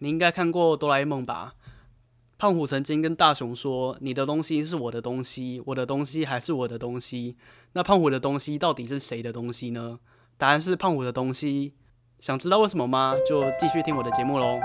你应该看过哆啦 A 梦吧？胖虎曾经跟大雄说：“你的东西是我的东西，我的东西还是我的东西。那胖虎的东西到底是谁的东西呢？答案是胖虎的东西。想知道为什么吗？就继续听我的节目喽。”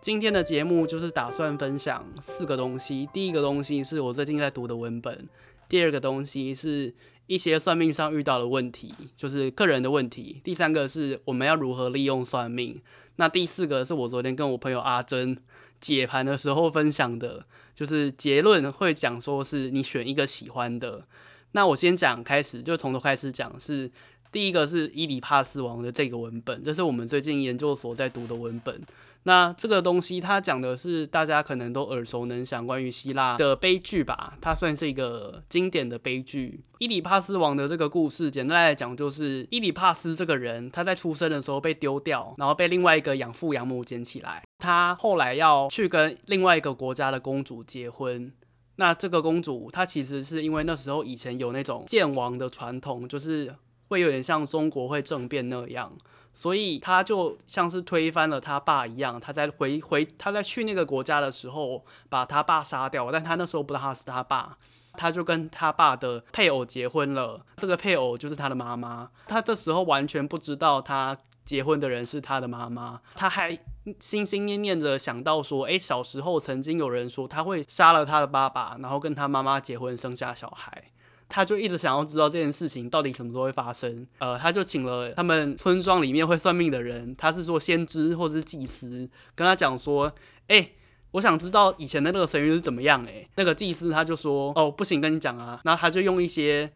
今天的节目就是打算分享四个东西。第一个东西是我最近在读的文本，第二个东西是一些算命上遇到的问题，就是个人的问题。第三个是我们要如何利用算命。那第四个是我昨天跟我朋友阿珍解盘的时候分享的，就是结论会讲说是你选一个喜欢的。那我先讲开始，就从头开始讲，是第一个是伊里帕斯王的这个文本，这是我们最近研究所在读的文本。那这个东西，它讲的是大家可能都耳熟能详，关于希腊的悲剧吧，它算是一个经典的悲剧。伊里帕斯王的这个故事，简单来讲就是伊里帕斯这个人，他在出生的时候被丢掉，然后被另外一个养父养母捡起来。他后来要去跟另外一个国家的公主结婚。那这个公主，她其实是因为那时候以前有那种见王的传统，就是会有点像中国会政变那样。所以他就像是推翻了他爸一样，他在回回他在去那个国家的时候把他爸杀掉，但他那时候不知道他是他爸，他就跟他爸的配偶结婚了，这个配偶就是他的妈妈，他这时候完全不知道他结婚的人是他的妈妈，他还心心念念着想到说，诶，小时候曾经有人说他会杀了他的爸爸，然后跟他妈妈结婚生下小孩。他就一直想要知道这件事情到底什么时候会发生，呃，他就请了他们村庄里面会算命的人，他是说先知或者是祭司，跟他讲说，哎、我想知道以前的那个神谕是怎么样、欸，那个祭司他就说，哦，不行，跟你讲啊，然后他就用一些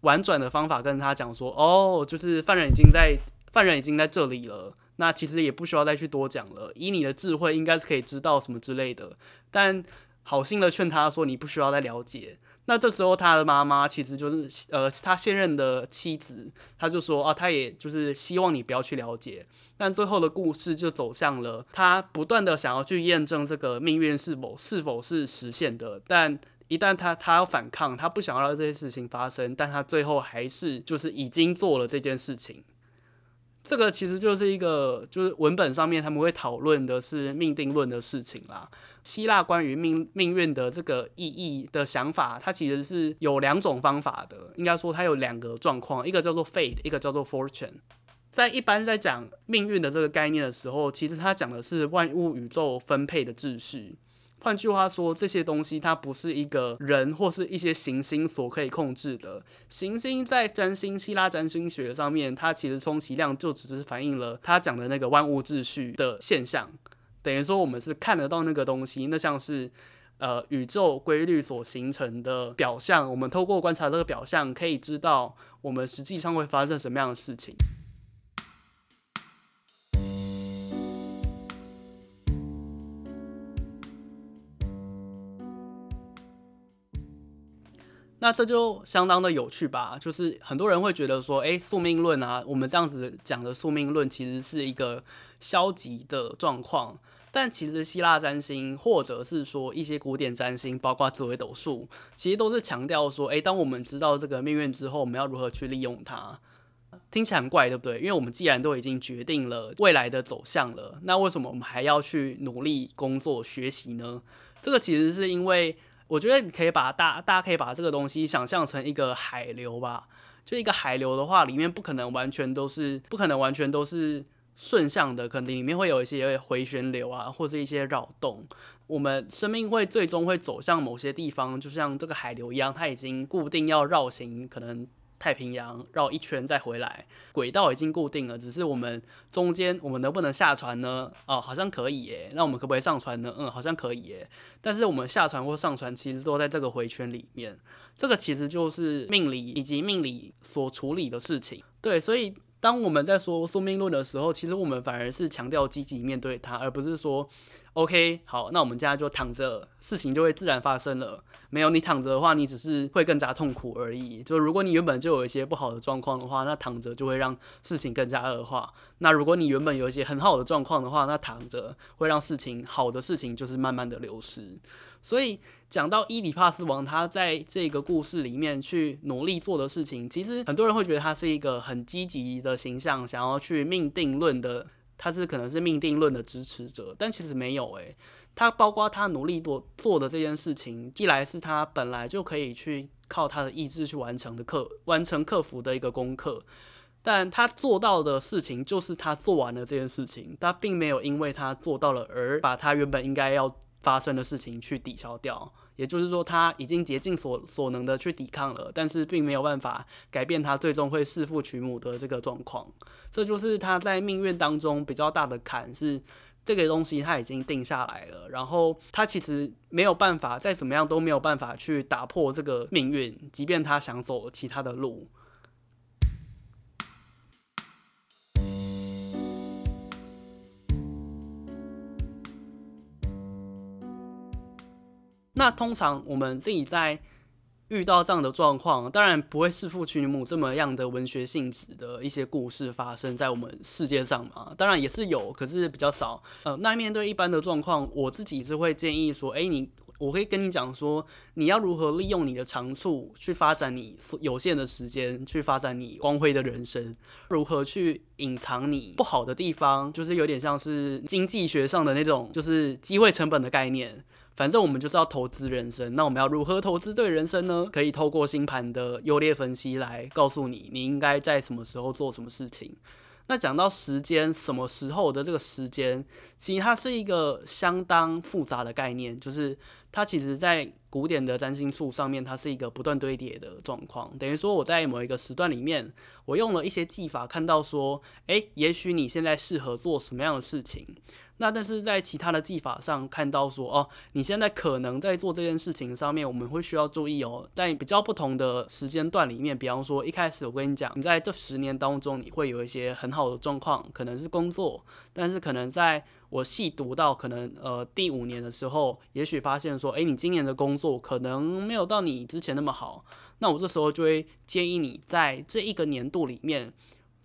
婉转的方法跟他讲说，哦，就是犯人已经在，犯人已经在这里了，那其实也不需要再去多讲了，以你的智慧应该是可以知道什么之类的，但好心的劝他说，你不需要再了解。那这时候，他的妈妈其实就是呃，他现任的妻子，他就说啊，他也就是希望你不要去了解。但最后的故事就走向了他不断的想要去验证这个命运是否是否是实现的。但一旦他他要反抗，他不想要让这些事情发生，但他最后还是就是已经做了这件事情。这个其实就是一个，就是文本上面他们会讨论的是命定论的事情啦。希腊关于命命运的这个意义的想法，它其实是有两种方法的。应该说它有两个状况，一个叫做 fate，一个叫做 fortune。在一般在讲命运的这个概念的时候，其实它讲的是万物宇宙分配的秩序。换句话说，这些东西它不是一个人或是一些行星所可以控制的。行星在占星、希腊占星学上面，它其实充其量就只是反映了他讲的那个万物秩序的现象。等于说，我们是看得到那个东西，那像是呃宇宙规律所形成的表象。我们透过观察这个表象，可以知道我们实际上会发生什么样的事情。那这就相当的有趣吧，就是很多人会觉得说，诶，宿命论啊，我们这样子讲的宿命论其实是一个消极的状况。但其实希腊占星，或者是说一些古典占星，包括紫微斗数，其实都是强调说，诶，当我们知道这个命运之后，我们要如何去利用它。听起来很怪，对不对？因为我们既然都已经决定了未来的走向了，那为什么我们还要去努力工作学习呢？这个其实是因为。我觉得你可以把大大家可以把这个东西想象成一个海流吧，就一个海流的话，里面不可能完全都是不可能完全都是顺向的，肯定里面会有一些回旋流啊，或是一些扰动。我们生命会最终会走向某些地方，就像这个海流一样，它已经固定要绕行，可能。太平洋绕一圈再回来，轨道已经固定了，只是我们中间我们能不能下船呢？哦，好像可以耶。那我们可不可以上船呢？嗯，好像可以耶。但是我们下船或上船，其实都在这个回圈里面。这个其实就是命理以及命理所处理的事情。对，所以当我们在说宿命论的时候，其实我们反而是强调积极面对它，而不是说。OK，好，那我们现在就躺着，事情就会自然发生了。没有你躺着的话，你只是会更加痛苦而已。就如果你原本就有一些不好的状况的话，那躺着就会让事情更加恶化。那如果你原本有一些很好的状况的话，那躺着会让事情好的事情就是慢慢的流失。所以讲到伊里帕斯王，他在这个故事里面去努力做的事情，其实很多人会觉得他是一个很积极的形象，想要去命定论的，他是可能是命定论的支持者，但其实没有诶、他包括他努力做做的这件事情，一来是他本来就可以去靠他的意志去完成的课，完成克服的一个功课。但他做到的事情就是他做完了这件事情，他并没有因为他做到了而把他原本应该要发生的事情去抵消掉。也就是说，他已经竭尽所所能的去抵抗了，但是并没有办法改变他最终会弑父娶母的这个状况。这就是他在命运当中比较大的坎，是这个东西他已经定下来了，然后他其实没有办法，再怎么样都没有办法去打破这个命运，即便他想走其他的路。那通常我们自己在遇到这样的状况，当然不会弑父娶母这么样的文学性质的一些故事发生在我们世界上嘛。当然也是有，可是比较少。呃，那面对一般的状况，我自己是会建议说，诶，你，我可以跟你讲说，你要如何利用你的长处去发展你有限的时间，去发展你光辉的人生，如何去隐藏你不好的地方，就是有点像是经济学上的那种，就是机会成本的概念。反正我们就是要投资人生，那我们要如何投资对人生呢？可以透过星盘的优劣分析来告诉你，你应该在什么时候做什么事情。那讲到时间，什么时候的这个时间，其实它是一个相当复杂的概念，就是它其实在古典的占星术上面，它是一个不断堆叠的状况。等于说我在某一个时段里面，我用了一些技法，看到说，诶，也许你现在适合做什么样的事情。那但是在其他的技法上看到说哦，你现在可能在做这件事情上面，我们会需要注意哦，在比较不同的时间段里面，比方说一开始我跟你讲，你在这十年当中你会有一些很好的状况，可能是工作，但是可能在我细读到可能呃第五年的时候，也许发现说，诶，你今年的工作可能没有到你之前那么好，那我这时候就会建议你在这一个年度里面。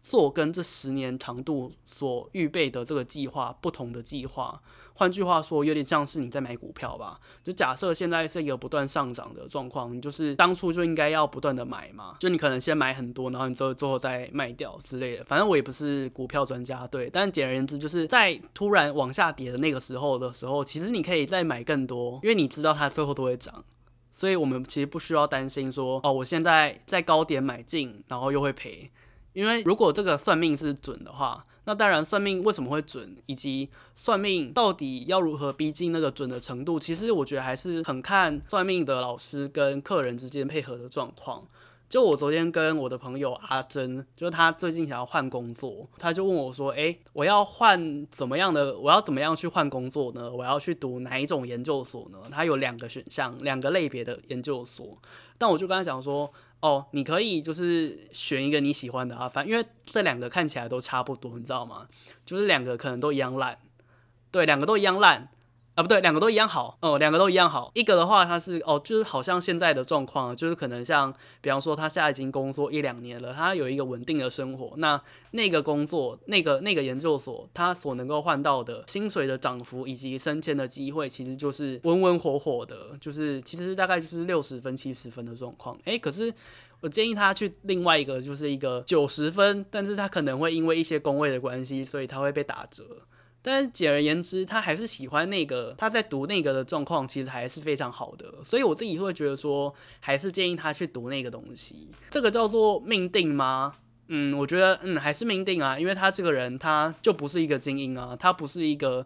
做跟这十年长度所预备的这个计划不同的计划，换句话说，有点像是你在买股票吧。就假设现在是一个不断上涨的状况，你就是当初就应该要不断的买嘛。就你可能先买很多，然后你之后最后再卖掉之类的。反正我也不是股票专家，对。但简而言之，就是在突然往下跌的那个时候的时候，其实你可以再买更多，因为你知道它最后都会涨。所以我们其实不需要担心说，哦，我现在在高点买进，然后又会赔。因为如果这个算命是准的话，那当然算命为什么会准，以及算命到底要如何逼近那个准的程度，其实我觉得还是很看算命的老师跟客人之间配合的状况。就我昨天跟我的朋友阿珍，就是他最近想要换工作，他就问我说：“诶，我要换怎么样的？我要怎么样去换工作呢？我要去读哪一种研究所呢？”他有两个选项，两个类别的研究所。但我就跟他讲说。哦，你可以就是选一个你喜欢的啊，反因为这两个看起来都差不多，你知道吗？就是两个可能都一样烂，对，两个都一样烂。啊，不对，两个都一样好哦，两个都一样好。一个的话，他是哦，就是好像现在的状况，就是可能像，比方说他现在已经工作一两年了，他有一个稳定的生活。那那个工作，那个那个研究所，他所能够换到的薪水的涨幅以及升迁的机会，其实就是温温火火的，就是其实大概就是六十分、七十分的状况。诶，可是我建议他去另外一个，就是一个九十分，但是他可能会因为一些工位的关系，所以他会被打折。但是简而言之，他还是喜欢那个，他在读那个的状况其实还是非常好的，所以我自己会觉得说，还是建议他去读那个东西。这个叫做命定吗？嗯，我觉得嗯还是命定啊，因为他这个人他就不是一个精英啊，他不是一个。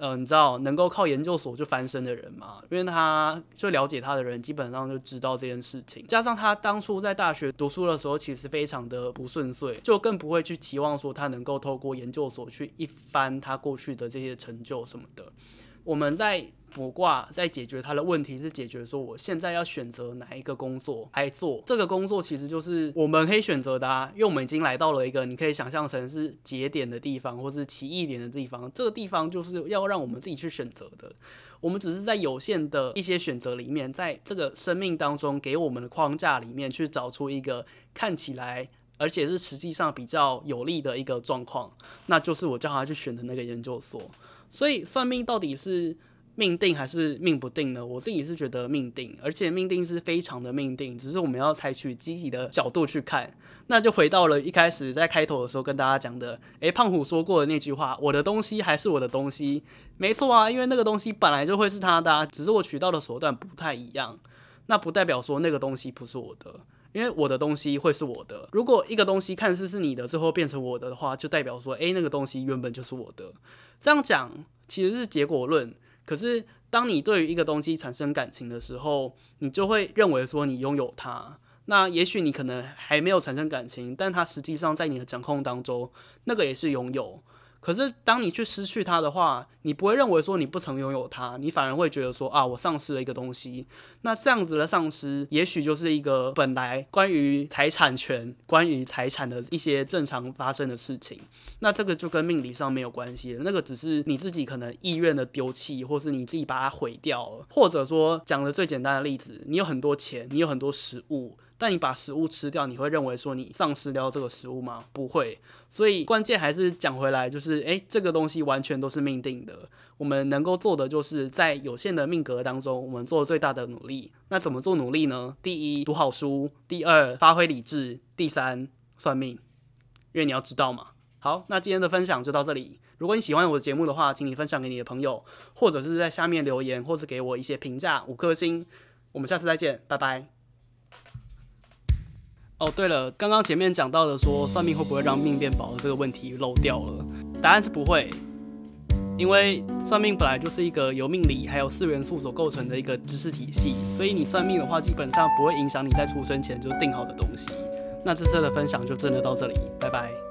嗯、呃，你知道能够靠研究所就翻身的人嘛？因为他就了解他的人，基本上就知道这件事情。加上他当初在大学读书的时候，其实非常的不顺遂，就更不会去期望说他能够透过研究所去一番他过去的这些成就什么的。我们在。卜卦在解决他的问题，是解决说我现在要选择哪一个工作来做。这个工作其实就是我们可以选择的啊，因为我们已经来到了一个你可以想象成是节点的地方，或是奇异点的地方。这个地方就是要让我们自己去选择的。我们只是在有限的一些选择里面，在这个生命当中给我们的框架里面去找出一个看起来而且是实际上比较有利的一个状况，那就是我叫他去选的那个研究所。所以算命到底是？命定还是命不定呢？我自己是觉得命定，而且命定是非常的命定，只是我们要采取积极的角度去看。那就回到了一开始在开头的时候跟大家讲的，诶、胖虎说过的那句话：“我的东西还是我的东西。”没错啊，因为那个东西本来就会是他的，啊，只是我取到的手段不太一样。那不代表说那个东西不是我的，因为我的东西会是我的。如果一个东西看似是你的，最后变成我的的话，就代表说，诶、那个东西原本就是我的。这样讲其实是结果论。可是当你对于一个东西产生感情的时候，你就会认为说你拥有它。那也许你可能还没有产生感情，但它实际上在你的掌控当中，那个也是拥有。可是当你去失去它的话，你不会认为说你不曾拥有它，你反而会觉得说啊，我丧失了一个东西。那这样子的丧失，也许就是一个本来关于财产权、关于财产的一些正常发生的事情。那这个就跟命理上没有关系，那个只是你自己可能意愿的丢弃，或是你自己把它毁掉了。或者说讲的最简单的例子，你有很多钱，你有很多食物。但你把食物吃掉，你会认为说你丧失掉这个食物吗？不会。所以关键还是讲回来，就是诶，这个东西完全都是命定的。我们能够做的，就是在有限的命格当中，我们做最大的努力。那怎么做努力呢？第一，读好书；第二，发挥理智；第三，算命。因为你要知道嘛。好，那今天的分享就到这里。如果你喜欢我的节目的话，请你分享给你的朋友，或者是在下面留言，或者给我一些评价，五颗星。我们下次再见，拜拜。哦，对了，刚刚前面讲到的说算命会不会让命变薄的这个问题漏掉了，答案是不会，因为算命本来就是一个由命理还有四元素所构成的一个知识体系，所以你算命的话，基本上不会影响你在出生前就定好的东西。那这次的分享就真的到这里，拜拜。